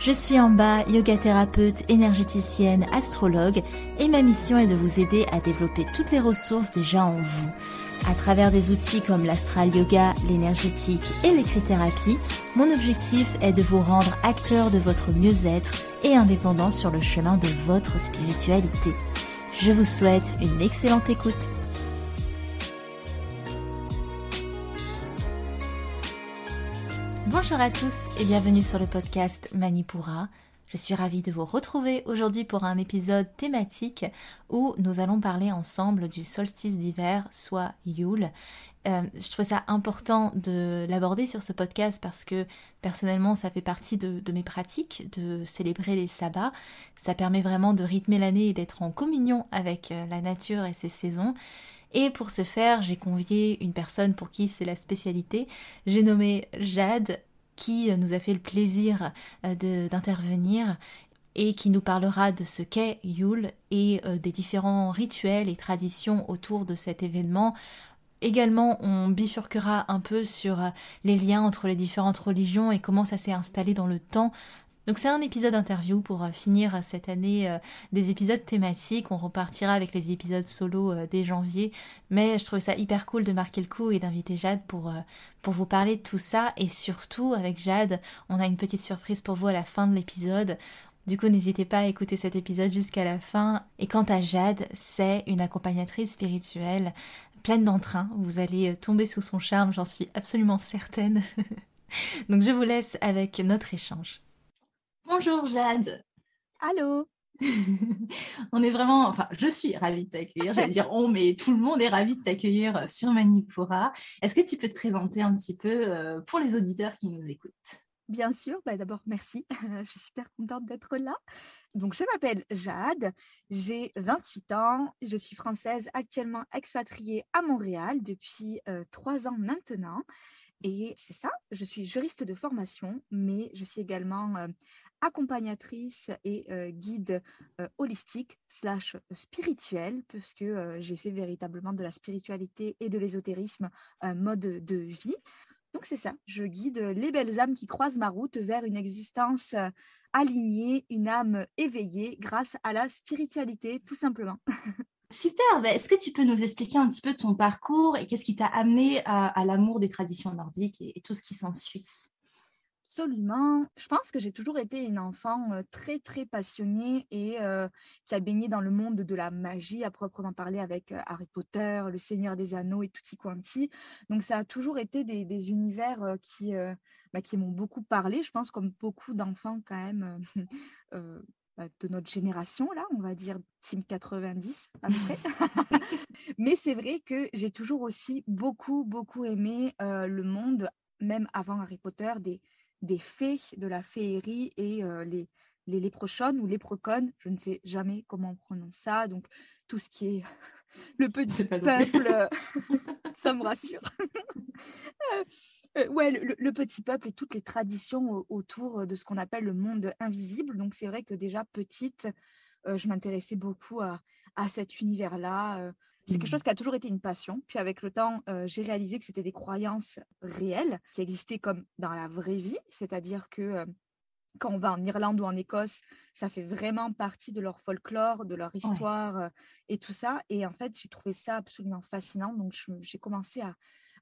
Je suis bas, yoga thérapeute, énergéticienne, astrologue et ma mission est de vous aider à développer toutes les ressources déjà en vous à travers des outils comme l'astral yoga, l'énergétique et l'écrit-thérapie, mon objectif est de vous rendre acteur de votre mieux-être et indépendant sur le chemin de votre spiritualité. Je vous souhaite une excellente écoute. Bonjour à tous et bienvenue sur le podcast Manipura. Je suis ravie de vous retrouver aujourd'hui pour un épisode thématique où nous allons parler ensemble du solstice d'hiver, soit Yule. Euh, je trouve ça important de l'aborder sur ce podcast parce que personnellement ça fait partie de, mes pratiques de célébrer les sabbats. Ça permet vraiment de rythmer l'année et d'être en communion avec euh, la nature et ses saisons. Et pour ce faire, j'ai convié une personne pour qui c'est la spécialité. J'ai nommé Jade qui euh, nous a fait le plaisir euh, d'intervenir et qui nous parlera de ce qu'est Yule et euh, des différents rituels et traditions autour de cet événement. Également, on bifurquera un peu sur les liens entre les différentes religions et comment ça s'est installé dans le temps donc c'est un épisode interview pour euh, finir cette année euh, des épisodes thématiques. On repartira avec les épisodes solo euh, dès janvier. Mais je trouvais ça hyper cool de marquer le coup et d'inviter Jade pour, pour vous parler de tout ça. Et surtout avec Jade, on a une petite surprise pour vous à la fin de l'épisode. Du coup, n'hésitez pas à écouter cet épisode jusqu'à la fin. Et quant à Jade, c'est une accompagnatrice spirituelle pleine d'entrain. Vous allez tomber sous son charme, j'en suis absolument certaine. Donc je vous laisse avec notre échange. Bonjour Jade. Allô. on est vraiment, enfin, je suis ravie de t'accueillir. J'allais dire on, mais tout le monde est ravi de t'accueillir sur Manipura. Est-ce que tu peux te présenter un petit peu euh, pour les auditeurs qui nous écoutent? Bien sûr, bah d'abord merci, je suis super contente d'être là. Donc je m'appelle Jade, j'ai 28 ans, je suis française actuellement expatriée à Montréal depuis euh, trois ans maintenant. Et c'est ça, je suis juriste de formation, mais je suis également euh, accompagnatrice et guide holistique slash spirituel, puisque j'ai fait véritablement de la spiritualité et de l'ésotérisme un mode de vie. Donc c'est ça, je guide les belles âmes qui croisent ma route vers une existence alignée, une âme éveillée grâce à la spiritualité, tout simplement. Super, bah, est-ce que tu peux nous expliquer un petit peu ton parcours et qu'est-ce qui t'a amené à, l'amour des traditions nordiques et, et tout ce qui s'ensuit? Absolument. Je pense que j'ai toujours été une enfant très, très passionnée et qui a baigné dans le monde de la magie, à proprement parler, avec Harry Potter, Le Seigneur des Anneaux et Tutti Quanti. Donc, ça a toujours été des, univers qui, bah, qui m'ont beaucoup parlé, je pense, comme beaucoup d'enfants quand même. Bah, de notre génération, là, on va dire Team 90 à peu près. Mais c'est vrai que j'ai toujours aussi beaucoup, beaucoup aimé le monde, même avant Harry Potter, des, des fées, de la féerie et les, les léprochonnes ou lépreconnes, je ne sais jamais comment on prononce ça, donc tout ce qui est le petit peuple, ça me rassure. ouais, le, petit peuple et toutes les traditions autour de ce qu'on appelle le monde invisible. Donc c'est vrai que déjà petite, je m'intéressais beaucoup à, à cet univers-là. C'est quelque mmh. chose qui a toujours été une passion. Puis avec le temps, j'ai réalisé que c'était des croyances réelles qui existaient comme dans la vraie vie. C'est-à-dire que quand on va en Irlande ou en Écosse, ça fait vraiment partie de leur folklore, de leur histoire et tout ça. Et en fait, j'ai trouvé ça absolument fascinant. Donc j'ai commencé à,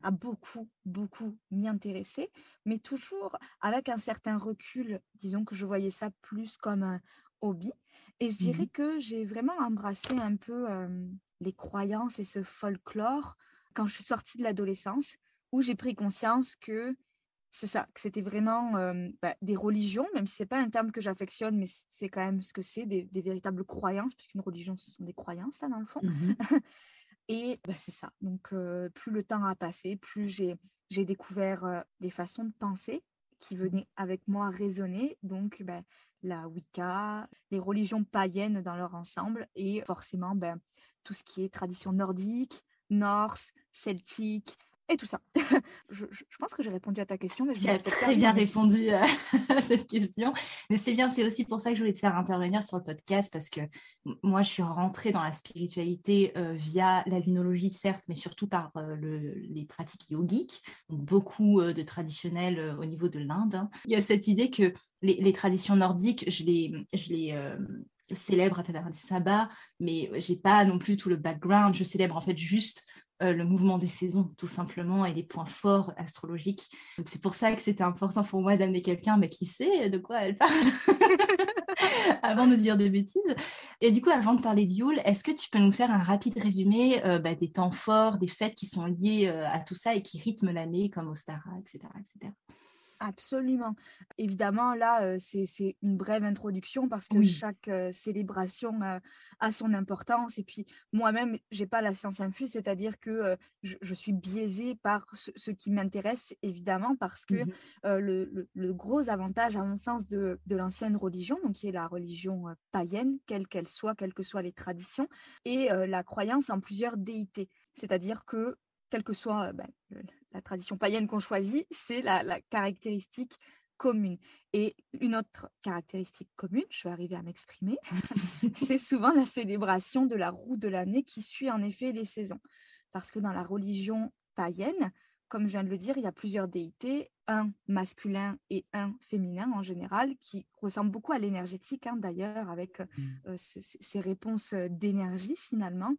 à beaucoup, beaucoup m'y intéresser, mais toujours avec un certain recul. Disons que je voyais ça plus comme un hobby. Et je mmh dirais que j'ai vraiment embrassé un peu les croyances et ce folklore quand je suis sortie de l'adolescence, où j'ai pris conscience que c'est ça, que c'était vraiment bah, des religions, même si c'est pas un terme que j'affectionne, mais c'est quand même ce que c'est, des, véritables croyances, puisqu'une religion, ce sont des croyances, là, dans le fond. Mmh et bah, c'est ça. Donc, plus le temps a passé, plus j'ai découvert des façons de penser qui venaient avec moi résonner. Donc, bah, la Wicca, les religions païennes dans leur ensemble et forcément ben, tout ce qui est tradition nordique, norse, celtique, et tout ça. je, pense que j'ai répondu à ta question. Mais je très bien répondu à, cette question. Mais c'est bien, c'est aussi pour ça que je voulais te faire intervenir sur le podcast parce que moi, je suis rentrée dans la spiritualité euh, via la lunologie, certes, mais surtout par euh, les pratiques yogiques, donc beaucoup euh, de traditionnels au niveau de l'Inde. Hein. Il y a cette idée que les, traditions nordiques, je les, je les célèbre à travers les sabbats, mais j'ai pas non plus tout le background. Je célèbre en fait juste euh, le mouvement des saisons, tout simplement, et les points forts astrologiques. C'est pour ça que c'était important pour moi d'amener quelqu'un mais qui sait de quoi elle parle avant de dire des bêtises. Et du coup, avant de parler de est-ce que tu peux nous faire un rapide résumé euh, bah, des temps forts, des fêtes qui sont liées euh, à tout ça et qui rythment l'année, comme Ostara, etc. etc. Absolument. Évidemment, là, c'est une brève introduction parce que chaque célébration a son importance. Et puis, moi-même, j'ai pas la science infuse, c'est-à-dire que je, suis biaisée par ce, qui m'intéresse, évidemment, parce que mmh le, gros avantage, à mon sens, de, l'ancienne religion, donc qui est la religion païenne, quelle qu'elle soit, quelles que soient les traditions, et la croyance en plusieurs déités. C'est-à-dire que quelle que soit ben, la tradition païenne qu'on choisit, c'est la, caractéristique commune. Et une autre caractéristique commune, je vais arriver à m'exprimer, c'est souvent la célébration de la roue de l'année qui suit en effet les saisons. Parce que dans la religion païenne, comme je viens de le dire, il y a plusieurs déités, un masculin et un féminin en général, qui ressemblent beaucoup à l'énergétique hein, d'ailleurs, avec mmh. euh, ces réponses d'énergie finalement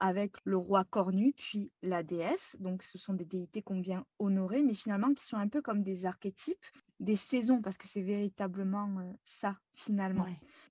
avec le roi cornu, puis la déesse. Donc ce sont des déités qu'on vient honorer, mais finalement qui sont un peu comme des archétypes des saisons, parce que c'est véritablement euh, ça finalement.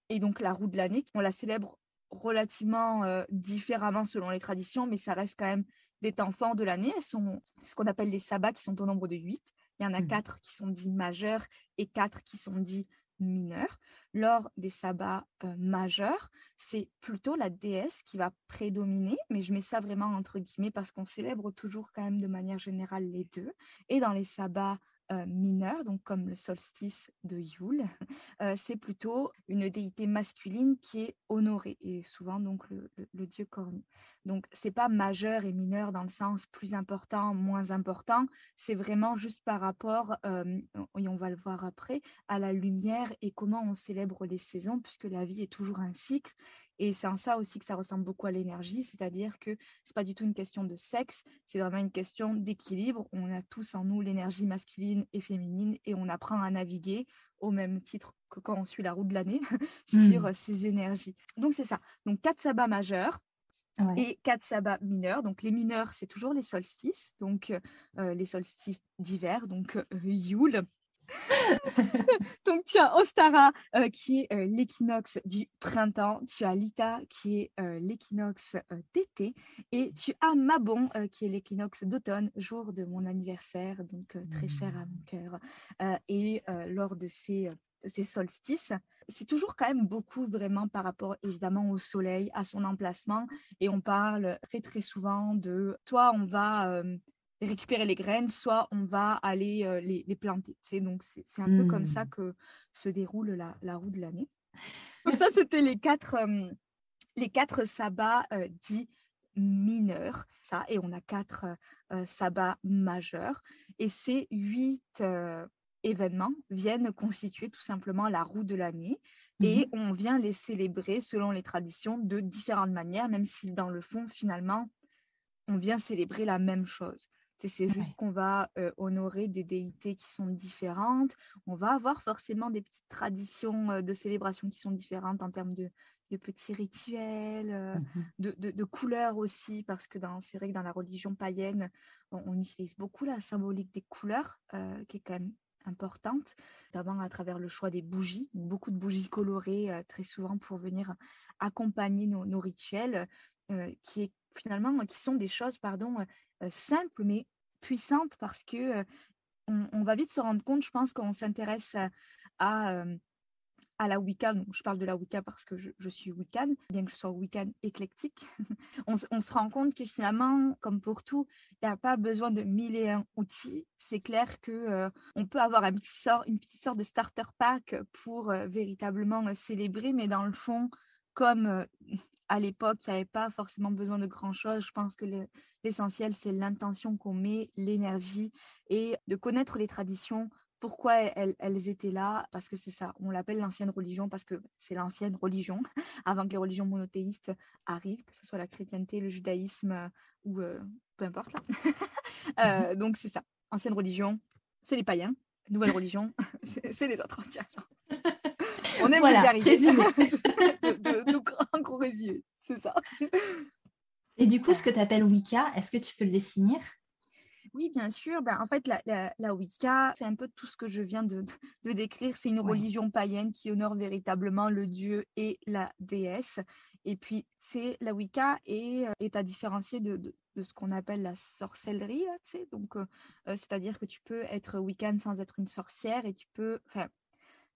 Et donc la roue de l'année, on la célèbre relativement euh, différemment selon les traditions, mais ça reste quand même des temps forts de l'année. Elles sont ce qu'on appelle les sabbats qui sont au nombre de huit. Il y en a mmh. quatre qui sont dits majeurs et quatre qui sont dits Lors des sabbats euh, majeurs, c'est plutôt la déesse qui va prédominer, mais je mets ça vraiment entre guillemets parce qu'on célèbre toujours quand même de manière générale les deux. Et dans les sabbats euh, mineur, donc comme le solstice de Yule, euh, c'est plutôt une déité masculine qui est honorée et souvent donc le, dieu cornu. Donc c'est pas majeur et mineur dans le sens plus important, moins important, c'est vraiment juste par rapport, euh, et on va le voir après, à la lumière et comment on célèbre les saisons puisque la vie est toujours un cycle et c'est en ça aussi que ça ressemble beaucoup à l'énergie, c'est-à-dire que c'est pas du tout une question de sexe, c'est vraiment une question d'équilibre. On a tous en nous l'énergie masculine et féminine et on apprend à naviguer au même titre que quand on suit la route de l'année sur mmh. ces énergies. Donc c'est ça. Donc quatre sabbats majeurs, et quatre sabbats mineurs. Donc les mineurs, c'est toujours les solstices, donc euh, les solstices d'hiver, donc euh, Yule, Donc, tu as Ostara euh, qui est euh, l'équinoxe du printemps, tu as Lita qui est euh, l'équinoxe d'été, et tu as Mabon qui est l'équinoxe d'automne, jour de mon anniversaire, donc très cher à mon cœur. et lors de ces, ces solstices, c'est toujours quand même beaucoup vraiment par rapport évidemment au soleil, à son emplacement, et on parle très très souvent de soit on va récupérer les graines, soit on va aller les, planter. Donc, c'est un peu comme ça mmh. que se déroule la, roue de l'année. Donc, ça, c'était les quatre, les quatre sabbats dits mineurs. Ça, et on a quatre sabbats majeurs. Et ces huit événements viennent constituer tout simplement la roue de l'année. Mmh et on vient les célébrer selon les traditions de différentes manières, même si dans le fond, finalement, on vient célébrer la même chose. C'est juste qu'on va honorer des déités qui sont différentes. On va avoir forcément des petites traditions de célébration qui sont différentes en termes de, petits rituels, mmh de, couleurs aussi, parce que c'est vrai que dans la religion païenne, on, utilise beaucoup la symbolique des couleurs, qui est quand même importante, d'abord à travers le choix des bougies, beaucoup de bougies colorées très souvent pour venir accompagner nos, nos rituels, qui est finalement qui sont des choses pardon simples mais puissantes parce que on, va vite se rendre compte, je pense, qu'on s'intéresse à, à, la Wicca. je parle de la Wicca parce que je, suis Wiccan, bien que je sois Wiccan éclectique. on, se rend compte que finalement, comme pour tout, il n'y a pas besoin de mille et un outils. C'est clair que on peut avoir un petit sort, une petite sorte de starter pack pour véritablement célébrer, mais dans le fond, comme à l'époque, il n'y avait pas forcément besoin de grand-chose. Je pense que l'essentiel, c'est l'intention qu'on met, l'énergie et de connaître les traditions pourquoi elles, étaient là Parce que c'est ça, on l'appelle l'ancienne religion parce que c'est l'ancienne religion, avant que les religions monothéistes arrivent, que ce soit la chrétienté, le judaïsme euh, ou euh, peu importe. Là. Mmh euh, donc c'est ça, ancienne religion, c'est les païens, nouvelle religion, c'est les autres. On aime voilà, vulgariser. de, de, de, grands gros résumés, c'est ça. Et du coup, ce que tu appelles Wicca, est-ce que tu peux le définir? Oui, bien sûr. Ben, en fait, la, Wicca, c'est un peu tout ce que je viens de, décrire. C'est une religion païenne qui honore véritablement le dieu et la déesse. Et puis, c'est la Wicca est, euh, est à différencier de, ce qu'on appelle la sorcellerie. Donc, euh, euh, c'est-à-dire que tu peux être Wiccan sans être une sorcière et tu peux. Enfin,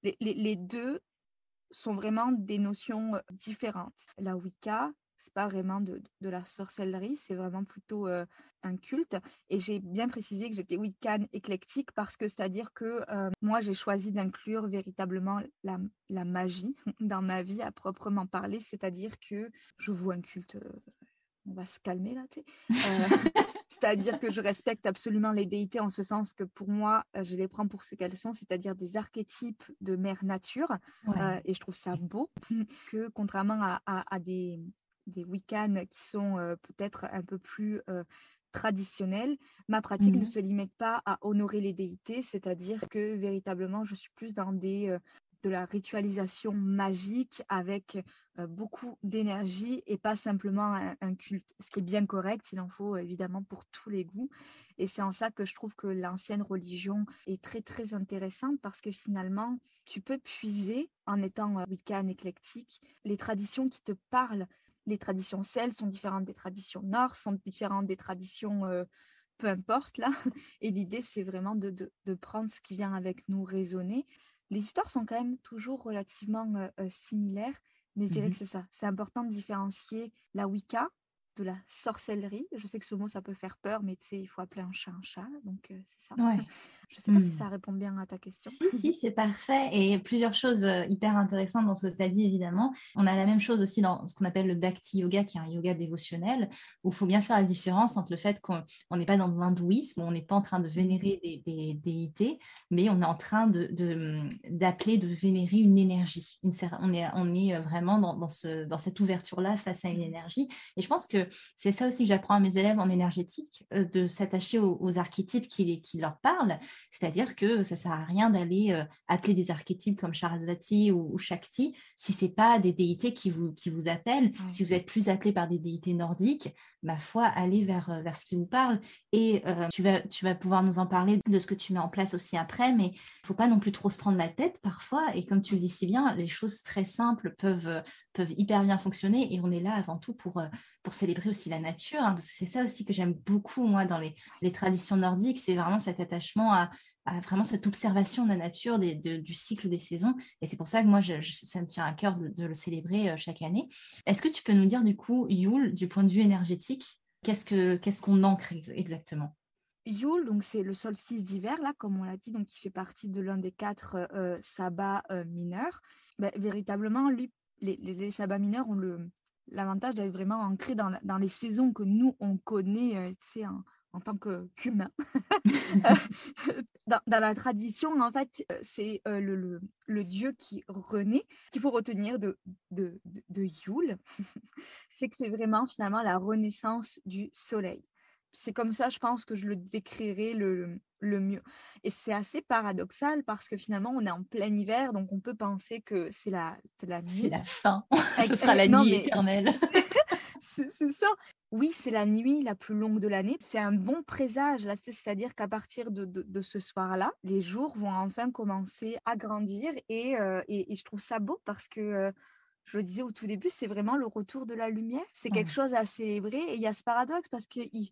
les, les deux sont vraiment des notions différentes. La Wicca, c'est pas vraiment de, la sorcellerie, c'est vraiment plutôt un culte. Et j'ai bien précisé que j'étais wiccan éclectique parce que c'est-à-dire que moi j'ai choisi d'inclure véritablement la, la, magie dans ma vie à proprement parler, c'est-à-dire que je vois un culte. On va se calmer là, tu sais. c'est-à-dire que je respecte absolument les déités en ce sens que pour moi, je les prends pour ce qu'elles sont, c'est-à-dire des archétypes de mère nature. et je trouve ça beau que contrairement à, à des, des week-ends qui sont peut-être un peu plus traditionnels, ma pratique ne mmh se limite pas à honorer les déités, c'est-à-dire que véritablement, je suis plus dans des, de la ritualisation magique avec beaucoup d'énergie et pas simplement un, culte, ce qui est bien correct, il en faut évidemment pour tous les goûts. Et c'est en ça que je trouve que l'ancienne religion est très très intéressante parce que finalement, tu peux puiser en étant wiccan éclectique les traditions qui te parlent les traditions celtes sont différentes des traditions nord, sont différentes des traditions, euh, peu importe là. Et l'idée, c'est vraiment de, prendre ce qui vient avec nous raisonner. Les histoires sont quand même toujours relativement euh, similaires, mais je dirais mmh que c'est ça. C'est important de différencier la Wicca, de la sorcellerie. Je sais que ce mot, ça peut faire peur, mais tu sais, il faut appeler un chat un chat. Donc, euh, c'est ça. Ouais. Je ne sais pas si mmh. ça répond bien à ta question. Si, si, c'est parfait. Et plusieurs choses hyper intéressantes dans ce que tu as dit, évidemment. On a la même chose aussi dans ce qu'on appelle le Bhakti Yoga, qui est un yoga dévotionnel, où il faut bien faire la différence entre le fait qu'on n'est pas dans l'hindouisme, on n'est pas en train de vénérer des, déités, mais on est en train d'appeler, de, de, vénérer une énergie. Une, on, est, on est vraiment dans, dans, ce, dans cette ouverture-là face à une énergie. Et je pense que c'est ça aussi que j'apprends à mes élèves en énergétique, euh, de s'attacher aux, archétypes qui, qui, leur parlent. C'est-à-dire que ça ne sert à rien d'aller euh, appeler des archétypes comme Charasvati ou, Shakti si ce n'est pas des déités qui vous, qui vous appellent. Si vous êtes plus appelé par des déités nordiques, ma foi, allez vers, euh, vers ce qui vous parle. Et tu, vas, tu vas pouvoir nous en parler de ce que tu mets en place aussi après, mais il ne faut pas non plus trop se prendre la tête parfois. Et comme tu le dis si bien, les choses très simples peuvent, peuvent hyper bien fonctionner et on est là avant tout pour, pour célébrer aussi la nature, hein, parce que c'est ça aussi que j'aime beaucoup, moi, dans les, traditions nordiques, c'est vraiment cet attachement à, vraiment cette observation de la nature, du cycle des saisons. Et c'est pour ça que moi, ça me tient à cœur de, le célébrer euh, chaque année. Est-ce que tu peux nous dire, du coup, Yule, du point de vue énergétique, qu'est-ce qu'on ancre exactement? Yule, donc c'est le solstice d'hiver, là, comme on l'a dit, donc qui fait partie de l'un des quatre euh, sabbats euh, mineurs. Ben, véritablement, lui, les, les, sabbats mineurs ont le, l'avantage d'être vraiment ancré dans, dans, les saisons que nous, on connaît euh, en, en, tant qu'humain. dans, dans, la tradition, en fait, euh, c'est euh, le, le, le, dieu qui renaît, qu'il faut retenir de, de, de, de Yule. c'est que c'est vraiment finalement la renaissance du soleil. C'est comme ça, je pense, que je le décrirais le, le mieux. Et c'est assez paradoxal parce que finalement, on est en plein hiver, donc on peut penser que c'est la, la nuit. C'est la fin. Ce sera la nuit éternelle. c'est ça. Oui, c'est la nuit la plus longue de l'année. C'est un bon présage, là. C'est-à-dire qu'à partir de, de, ce soir-là, les jours vont enfin commencer à grandir. Et, euh, et, je trouve ça beau parce que, euh, je le disais au tout début, c'est vraiment le retour de la lumière. C'est quelque chose à célébrer. Et il y a ce paradoxe parce qu'il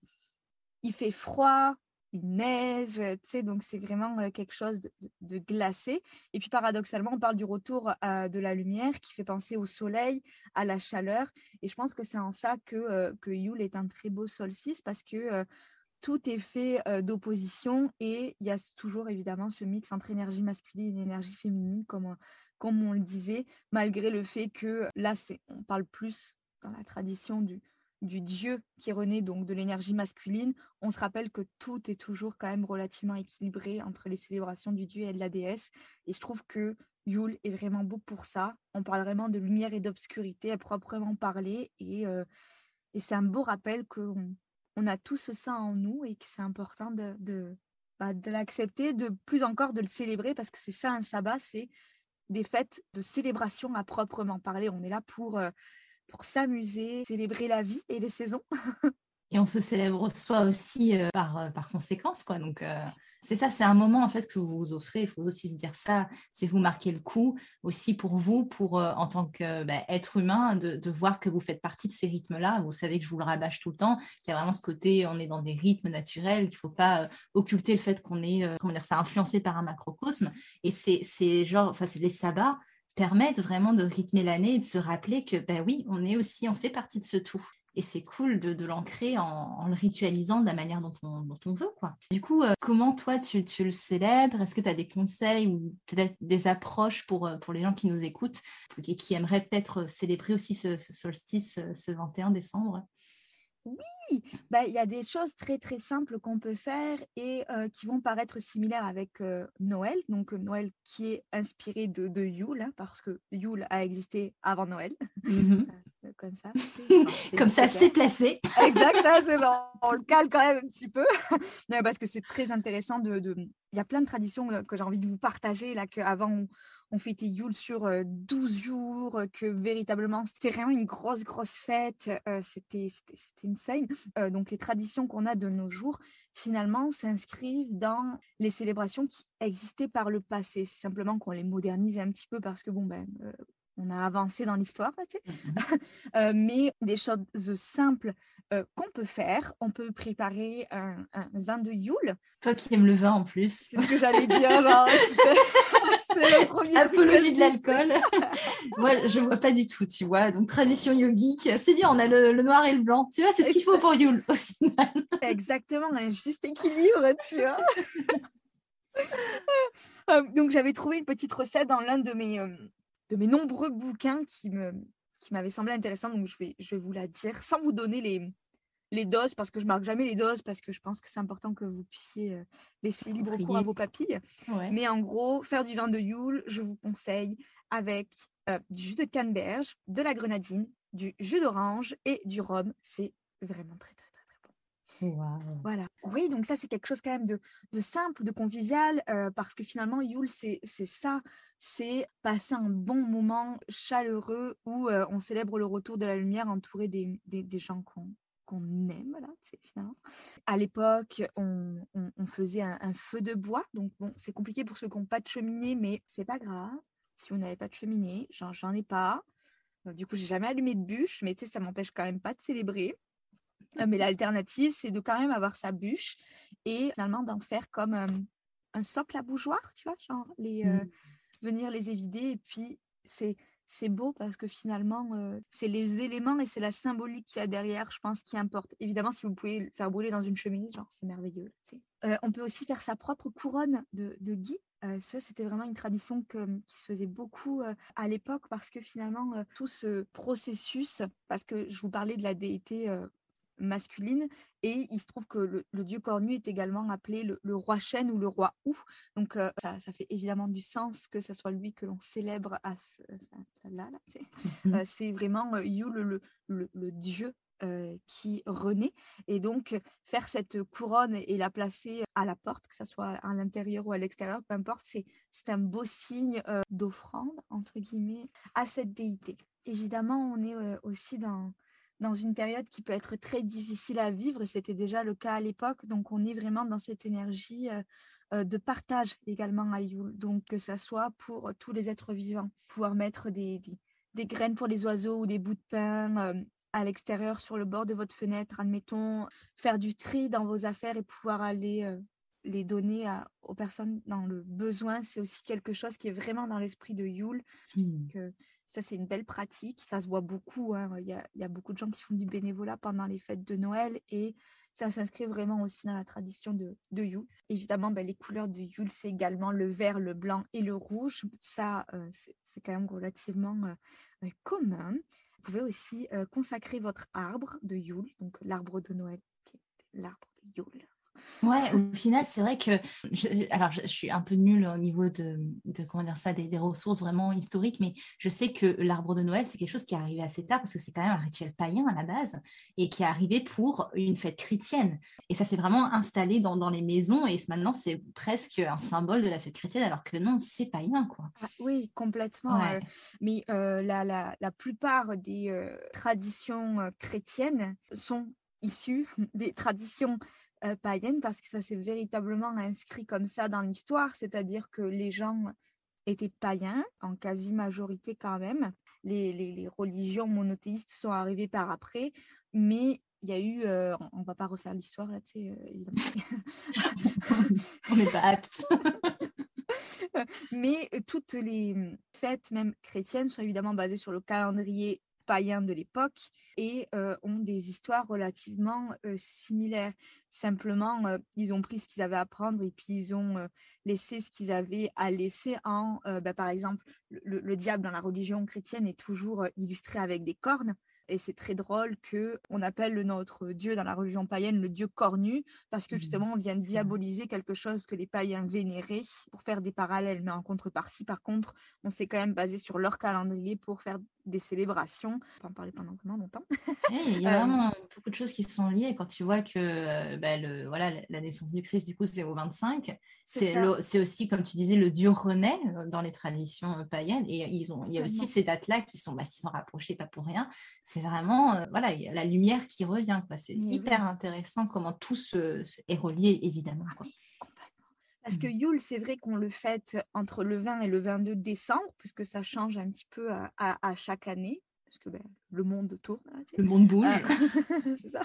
il fait froid, il neige, tu sais, donc c'est vraiment quelque chose de, glacé. Et puis paradoxalement, on parle du retour de la lumière qui fait penser au soleil, à la chaleur. Et je pense que c'est en ça que, que Yule est un très beau solstice parce que tout est fait d'opposition et il y a toujours évidemment ce mix entre énergie masculine et énergie féminine, comme, comme on le disait, malgré le fait que là, on parle plus dans la tradition du, du dieu qui renaît donc de l'énergie masculine, on se rappelle que tout est toujours quand même relativement équilibré entre les célébrations du dieu et de la déesse. Et je trouve que Yule est vraiment beau pour ça. On parle vraiment de lumière et d'obscurité à proprement parler. Et, euh, c'est un beau rappel qu'on on a tous ça en nous et que c'est important bah, de l'accepter, de plus encore de le célébrer parce que c'est ça un sabbat, c'est des fêtes de célébration à proprement parler. On est là pour, euh, pour s'amuser, célébrer la vie et les saisons. et on se célèbre soi aussi euh, par, euh, par conséquence. Quoi. Donc, c'est ça, c'est un moment en fait que vous vous offrez. Il faut aussi se dire ça, c'est vous marquer le coup aussi pour vous, pour en tant qu'être bah, humain, de, de, voir que vous faites partie de ces rythmes-là. Vous savez que je vous le rabâche tout le temps, qu'il y a vraiment ce côté, on est dans des rythmes naturels, qu'il ne faut pas occulter le fait qu'on est, comment dire, ça influencé par un macrocosme. Et c'est genre, enfin, c'est les sabbats permettent vraiment de rythmer l'année et de se rappeler que, ben oui, on est aussi, on fait partie de ce tout. Et c'est cool de, l'ancrer en, le ritualisant de la manière dont on, dont on veut. Du coup, euh, comment toi, tu, le célèbres? Est-ce que tu as des conseils ou peut-être des approches pour, euh, pour les gens qui nous écoutent et qui aimeraient peut-être célébrer aussi ce, ce solstice euh, ce 21 décembre? Oui, bah, il y a des choses très très simples qu'on peut faire et qui vont paraître similaires avec Noël. Donc Noël qui est inspiré de, de Yule, hein, parce que Yule a existé avant Noël. Mmh comme ça. Comme ça, c'est placé. Exact, hein, on le cale quand même un petit peu. parce que c'est très intéressant de, il y a plein de traditions que j'ai envie de vous partager là qu'avant on, on fêtait Yule sur 12 jours, que véritablement c'était vraiment une grosse grosse fête, c'était une scène. donc les traditions qu'on a de nos jours finalement s'inscrivent dans les célébrations qui existaient par le passé. C'est simplement qu'on les modernise un petit peu parce que bon ben on a avancé dans l'histoire, mmh mais des choses simples qu'on peut faire. On peut préparer un, vin de Yule. Toi qui aimes le vin en plus. C'est ce que j'allais dire, c'est le premier Apologie de l'alcool. Moi, je vois pas du tout, tu vois. Donc, tradition yogique, c'est bien, on a le, noir et le blanc. Tu vois, c'est ce qu'il faut pour Yule, au final. Exactement, un juste équilibre, tu vois. donc, j'avais trouvé une petite recette dans l'un de mes de mes nombreux bouquins qui me qui m'avaient semblé intéressants. Donc, je vais, je vais vous la dire sans vous donner les, les doses, parce que je marque jamais les doses, parce que je pense que c'est important que vous puissiez euh, laisser libre cours à vos papilles. Mais en gros, faire du vin de Yule, je vous conseille avec euh, du jus de canneberge, de la grenadine, du jus d'orange et du rhum. C'est vraiment très, très, voilà. Oui, donc ça, c'est quelque chose quand même de, simple, de convivial, euh, parce que finalement, Yule, c'est ça, c'est passer un bon moment chaleureux où euh, on célèbre le retour de la lumière entouré des, gens qu'on aime, là, finalement. À l'époque, on, faisait un, feu de bois, donc bon, c'est compliqué pour ceux qui n'ont pas de cheminée, mais c'est pas grave. Si vous n'avez pas de cheminée, j'en ai pas. Du coup, j'ai jamais allumé de bûche, mais tu sais, ça m'empêche quand même pas de célébrer. Euh, mais l'alternative, c'est de quand même avoir sa bûche et finalement d'en faire comme un socle à bougeoir, tu vois, genre les, euh, mmh. venir les évider. Et puis, c'est c'est beau parce que finalement, euh, c'est les éléments et c'est la symbolique qu'il y a derrière, je pense, qui importe. Évidemment, si vous pouvez le faire brûler dans une cheminée, genre, c'est merveilleux. on peut aussi faire sa propre couronne de, de gui. ça, c'était vraiment une tradition qui se faisait beaucoup à l'époque parce que finalement, tout ce processus, parce que je vous parlais de la déité masculine. Et il se trouve que le, dieu cornu est également appelé le, roi chêne ou le roi ou. Donc ça, fait évidemment du sens que ce soit lui que l'on célèbre à ce, là, mmh c'est vraiment Yule, le, le, dieu qui renaît. Et donc, faire cette couronne et la placer à la porte, que ce soit à l'intérieur ou à l'extérieur, peu importe, c'est un beau signe d'offrande, entre guillemets, à cette déité. Évidemment, on est aussi dans, dans une période qui peut être très difficile à vivre. C'était déjà le cas à l'époque. Donc, on est vraiment dans cette énergie euh, euh, de partage également à Yule. Donc, que ça soit pour tous les êtres vivants, pouvoir mettre des, des, graines pour les oiseaux ou des bouts de pain euh, à l'extérieur sur le bord de votre fenêtre, admettons, faire du tri dans vos affaires et pouvoir aller les donner à, aux personnes dans le besoin. C'est aussi quelque chose qui est vraiment dans l'esprit de Yule. Mmh. Ça, c'est une belle pratique. Ça se voit beaucoup. Hein. Il, y a, beaucoup de gens qui font du bénévolat pendant les fêtes de Noël et ça s'inscrit vraiment aussi dans la tradition de, de Yule. Évidemment, ben, les couleurs de Yule, c'est également le vert, le blanc et le rouge. Ça, euh, c'est quand même relativement euh, commun. Vous pouvez aussi consacrer votre arbre de Yule, donc l'arbre de Noël, qui est l'arbre de Yule. Ouais, au final, c'est vrai que je, alors je, suis un peu nulle au niveau de, comment dire ça, des, ressources vraiment historiques, mais je sais que l'arbre de Noël, c'est quelque chose qui est arrivé assez tard parce que c'est quand même un rituel païen à la base et qui est arrivé pour une fête chrétienne. Et ça s'est vraiment installé dans, dans, les maisons et maintenant c'est presque un symbole de la fête chrétienne alors que non, c'est païen quoi. Ah oui, complètement. Euh, mais euh, la, la, la, plupart des euh, traditions chrétiennes sont issues des traditions euh, païenne parce que ça s'est véritablement inscrit comme ça dans l'histoire, c'est-à-dire que les gens étaient païens en quasi-majorité quand même. Les, les, religions monothéistes sont arrivées par après, mais il y a eu, euh, on va pas refaire l'histoire là, tu sais, euh, évidemment. on n'est pas apte. mais toutes les fêtes, même chrétiennes, sont évidemment basées sur le calendrier païens de l'époque et euh, ont des histoires relativement euh, similaires. Simplement, euh, ils ont pris ce qu'ils avaient à prendre et puis ils ont laissé ce qu'ils avaient à laisser en, bah, par exemple, le, diable dans la religion chrétienne est toujours illustré avec des cornes. Et c'est très drôle que on appelle notre dieu dans la religion païenne le dieu cornu parce que mmh. justement on vient diaboliser quelque chose que les païens vénéraient pour faire des parallèles. Mais en contrepartie, par contre, on s'est quand même basé sur leur calendrier pour faire des célébrations. On peut en parler pendant vraiment longtemps. il y a vraiment beaucoup de choses qui sont liées. Quand tu vois que euh, bah, le, voilà, la naissance du Christ, du coup, c'est au 25. C'est aussi, comme tu disais, le dieu renaît euh, dans les traditions euh, païennes. Et ils ont, il y a aussi ces dates-là qui sont, bah, sont rapprochées, pas pour rien. C'est vraiment voilà, la lumière qui revient. C'est hyper intéressant comment tout se, est relié, évidemment. Ah Parce que mmh. Yule, c'est vrai qu'on le fête entre le 20 et le 22 décembre, puisque ça change un petit peu à chaque année parce que ben, le monde tourne. le monde bouge. Euh, c'est ça.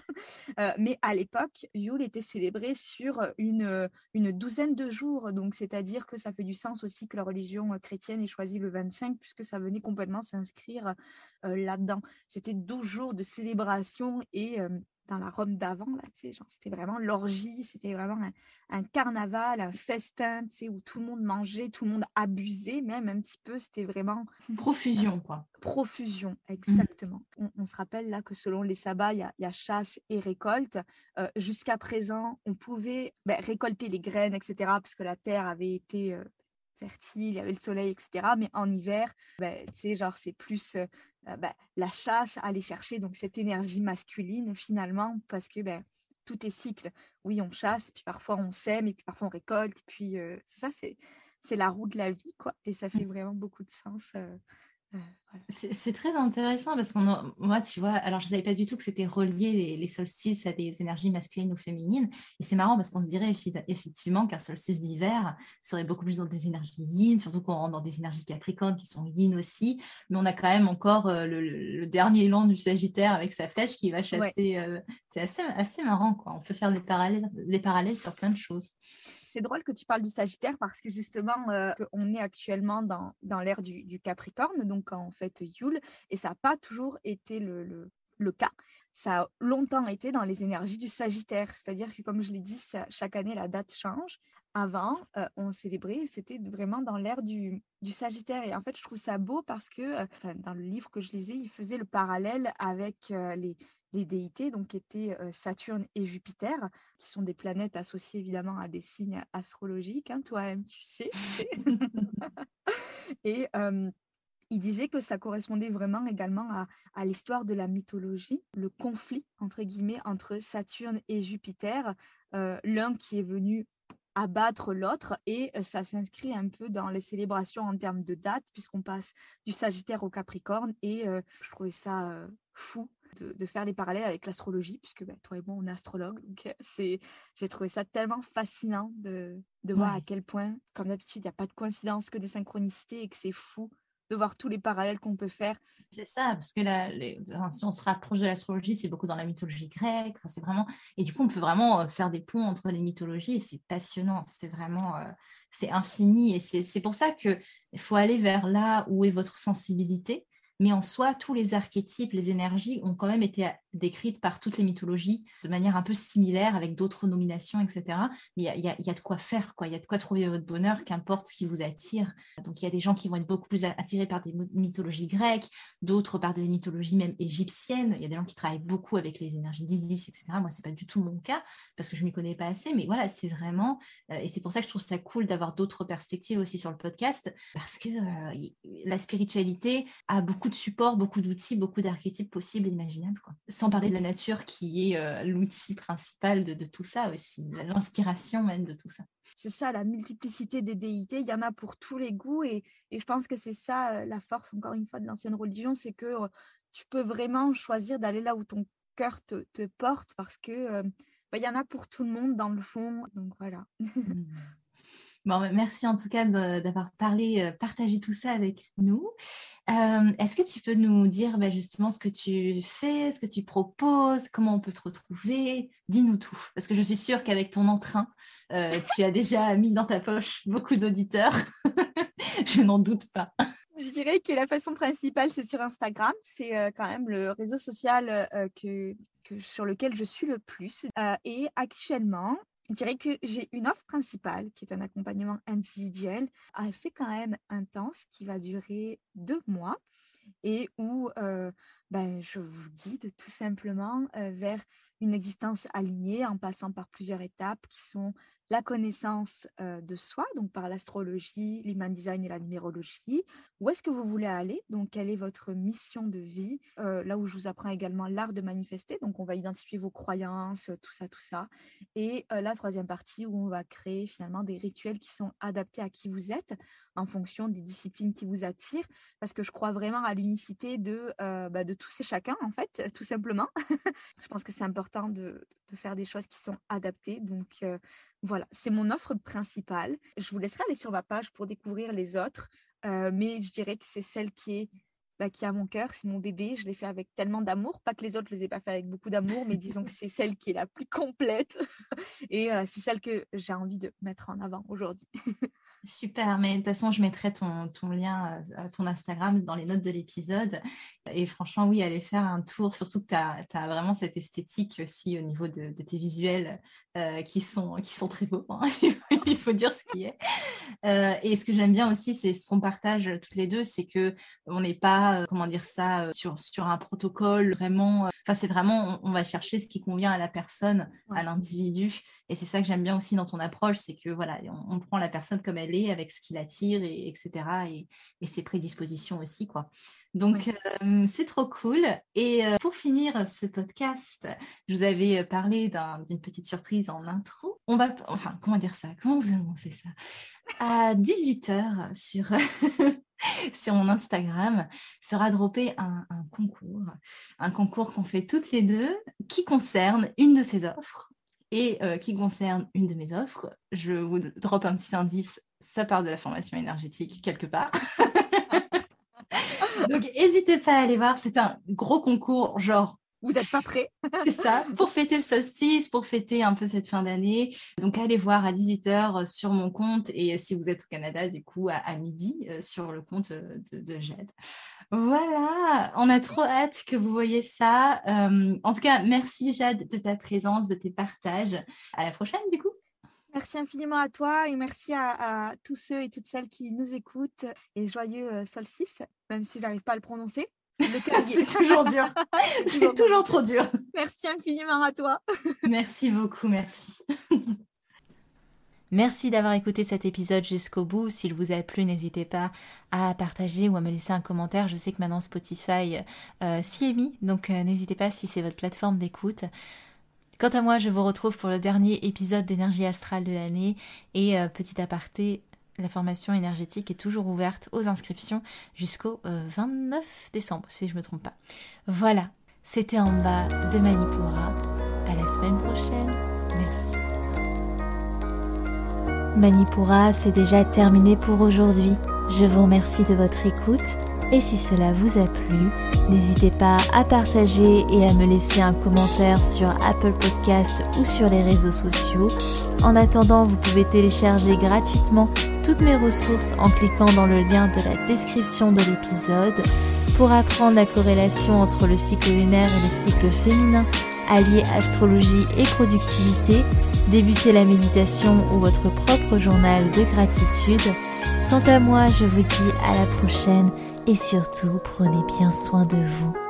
Euh, mais à l'époque, Yule était célébré sur une, une douzaine de jours. Donc, c'est-à-dire que ça fait du sens aussi que la religion chrétienne ait choisi le 25, puisque ça venait complètement s'inscrire euh, là-dedans. C'était 12 jours de célébration et dans la Rome d'avant, là, tu sais, genre, c'était vraiment l'orgie, c'était vraiment un, carnaval, un festin, tu sais, où tout le monde mangeait, tout le monde abusait, même un petit peu, c'était vraiment... Profusion, quoi. Profusion, mmh. exactement. On, se rappelle, là, que selon les sabbats, il y, a chasse et récolte. Euh, jusqu'à présent, on pouvait ben, récolter les graines, etc., parce que la terre avait été... Euh, fertile, il y avait le soleil, etc. Mais en hiver, ben, tu sais, genre, c'est plus euh, euh, ben, la chasse, aller chercher donc cette énergie masculine finalement, parce que ben, tout est cycle. Oui, on chasse, puis parfois on sème, et puis parfois on récolte, et puis euh, ça, c'est, c'est la roue de la vie, quoi. Et ça fait mmh. vraiment beaucoup de sens. C'est très intéressant parce que moi, tu vois, alors je ne savais pas du tout que c'était relié les, solstices à des énergies masculines ou féminines. Et c'est marrant parce qu'on se dirait effectivement qu'un solstice d'hiver serait beaucoup plus dans des énergies yin, surtout qu'on rentre dans des énergies capricornes qui sont yin aussi. Mais on a quand même encore euh, le, dernier élan du Sagittaire avec sa flèche qui va chasser. Euh, c'est assez, assez marrant, quoi. On peut faire des parallèles, des parallèles sur plein de choses c'est drôle que tu parles du Sagittaire parce que justement, euh, on est actuellement dans, dans l'ère du, Capricorne, donc en fait Yule, et ça n'a pas toujours été le, le, cas. Ça a longtemps été dans les énergies du Sagittaire, c'est-à-dire que comme je l'ai dit, chaque année la date change. Avant, euh, on célébrait, c'était vraiment dans l'ère du, du, Sagittaire. Et en fait, je trouve ça beau parce que euh, dans le livre que je lisais, il faisait le parallèle avec les, les déités, donc étaient Saturne et Jupiter, qui sont des planètes associées évidemment à des signes astrologiques. Hein, Toi-même, tu sais. et il disait que ça correspondait vraiment également à, à l'histoire de la mythologie, le conflit entre guillemets entre Saturne et Jupiter, l'un qui est venu abattre l'autre et ça s'inscrit un peu dans les célébrations en termes de date puisqu'on passe du Sagittaire au Capricorne et je trouvais ça fou de, faire les parallèles avec l'astrologie, puisque bah, toi et moi, on est astrologue. Donc, c'est, j'ai trouvé ça tellement fascinant de, de voir à quel point, comme d'habitude, il n'y a pas de coïncidence que des synchronicités et que c'est fou de voir tous les parallèles qu'on peut faire. C'est ça, parce que là, si on se rapproche de l'astrologie, c'est beaucoup dans la mythologie grecque. c'est vraiment... Et du coup, on peut vraiment faire des ponts entre les mythologies et c'est passionnant. C'est vraiment c'est infini. Et c'est pour ça qu'il faut aller vers là où est votre sensibilité mais en soi, tous les archétypes, les énergies ont quand même été décrites par toutes les mythologies de manière un peu similaire, avec d'autres nominations, etc. Mais il y, y a, de quoi faire, quoi. Il y a de quoi trouver votre bonheur, qu'importe ce qui vous attire. Donc il y a des gens qui vont être beaucoup plus attirés par des mythologies grecques, d'autres par des mythologies même égyptiennes. Il y a des gens qui travaillent beaucoup avec les énergies d'Isis, etc. Moi, c'est pas du tout mon cas parce que je m'y connais pas assez. Mais voilà, c'est vraiment, euh, et c'est pour ça que je trouve ça cool d'avoir d'autres perspectives aussi sur le podcast parce que euh, la spiritualité a beaucoup de supports, beaucoup d'outils, beaucoup d'archétypes possibles et imaginables. Parler de la nature qui est euh, l'outil principal de, tout ça aussi, l'inspiration même de tout ça. C'est ça, la multiplicité des déités, il y en a pour tous les goûts et, et je pense que c'est ça la force, encore une fois, de l'ancienne religion, c'est que tu peux vraiment choisir d'aller là où ton cœur te, te porte parce que bah, il y en a pour tout le monde dans le fond. Donc voilà. Bon, merci en tout cas d'avoir parlé, euh, partagé tout ça avec nous. Euh, est-ce que tu peux nous dire bah, justement ce que tu fais, ce que tu proposes, comment on peut te retrouver? Dis-nous tout, parce que je suis sûre qu'avec ton entrain, euh, tu as déjà mis dans ta poche beaucoup d'auditeurs. je n'en doute pas. Je dirais que la façon principale, c'est sur Instagram. C'est quand même le réseau social sur lequel je suis le plus. et actuellement, je dirais que j'ai une offre principale qui est un accompagnement individuel assez quand même intense qui va durer deux mois et où ben, je vous guide tout simplement vers une existence alignée en passant par plusieurs étapes qui sont la connaissance de soi, donc par l'astrologie, l'human design et la numérologie. Où est-ce que vous voulez aller? Donc, quelle est votre mission de vie? Là où je vous apprends également l'art de manifester. Donc, on va identifier vos croyances, tout ça, tout ça. Et la troisième partie où on va créer finalement des rituels qui sont adaptés à qui vous êtes en fonction des disciplines qui vous attirent. Parce que je crois vraiment à l'unicité de, bah, de tous et chacun, en fait, tout simplement. je pense que c'est important de, de, faire des choses qui sont adaptées. Donc, voilà, c'est mon offre principale. Je vous laisserai aller sur ma page pour découvrir les autres, euh, mais je dirais que c'est celle qui est bah, qui a mon cœur, c'est mon bébé. Je l'ai fait avec tellement d'amour, pas que les autres ne les ai pas fait avec beaucoup d'amour, mais disons que c'est celle qui est la plus complète et euh, c'est celle que j'ai envie de mettre en avant aujourd'hui. Super, mais de toute façon, je mettrai ton, ton lien euh, à ton Instagram dans les notes de l'épisode. Et franchement, oui, allez faire un tour, surtout que tu as, vraiment cette esthétique aussi au niveau de, tes visuels euh, qui, sont, qui sont très beaux, hein. il faut dire ce qui est. Euh, et ce que j'aime bien aussi, c'est ce qu'on partage toutes les deux, c'est que on n'est pas, comment dire ça, sur, sur un protocole vraiment. Enfin, c'est vraiment, on, va chercher ce qui convient à la personne, à l'individu. Et c'est ça que j'aime bien aussi dans ton approche, c'est que voilà, on, prend la personne comme elle est, avec ce qui l'attire, et, etc. Et, et, ses prédispositions aussi, quoi. Donc, euh, c'est trop cool. Et euh, pour finir ce podcast, je vous avais parlé d'une petite surprise en intro. On va, enfin, comment dire ça? Comment vous annoncez ça? À 18h sur, sur mon Instagram sera droppé un, un concours, un concours qu'on fait toutes les deux, qui concerne une de ces offres et euh, qui concerne une de mes offres. Je vous drop un petit indice, ça part de la formation énergétique quelque part. Donc, n'hésitez pas à aller voir, c'est un gros concours, genre vous n'êtes pas prêts. c'est ça, pour fêter le solstice, pour fêter un peu cette fin d'année. Donc, allez voir à 18h sur mon compte et si vous êtes au Canada, du coup, à, midi euh, sur le compte de, de Jade. Voilà, on a trop hâte que vous voyez ça. Euh, en tout cas, merci Jade de ta présence, de tes partages. À la prochaine du coup. Merci infiniment à toi et merci à, tous ceux et toutes celles qui nous écoutent et joyeux euh, solstice, même si j'arrive pas à le prononcer. C'est toujours dur. C'est toujours trop dur. Merci infiniment à toi. merci beaucoup, merci. Merci d'avoir écouté cet épisode jusqu'au bout. S'il vous a plu, n'hésitez pas à partager ou à me laisser un commentaire. Je sais que maintenant Spotify euh, s'y est mis, donc euh, n'hésitez pas si c'est votre plateforme d'écoute. Quant à moi, je vous retrouve pour le dernier épisode d'énergie astrale de l'année et euh, petit aparté, la formation énergétique est toujours ouverte aux inscriptions jusqu'au 29 décembre, si je ne me trompe pas. Voilà, c'était en bas de Manipura. À la semaine prochaine. Merci. Manipura, c'est déjà terminé pour aujourd'hui. Je vous remercie de votre écoute et si cela vous a plu, n'hésitez pas à partager et à me laisser un commentaire sur Apple Podcasts ou sur les réseaux sociaux. En attendant, vous pouvez télécharger gratuitement toutes mes ressources en cliquant dans le lien de la description de l'épisode. pour apprendre la corrélation entre le cycle lunaire et le cycle féminin, allier astrologie et productivité, débuter la méditation ou votre propre journal de gratitude. Quant à moi, je vous dis à la prochaine et surtout prenez bien soin de vous.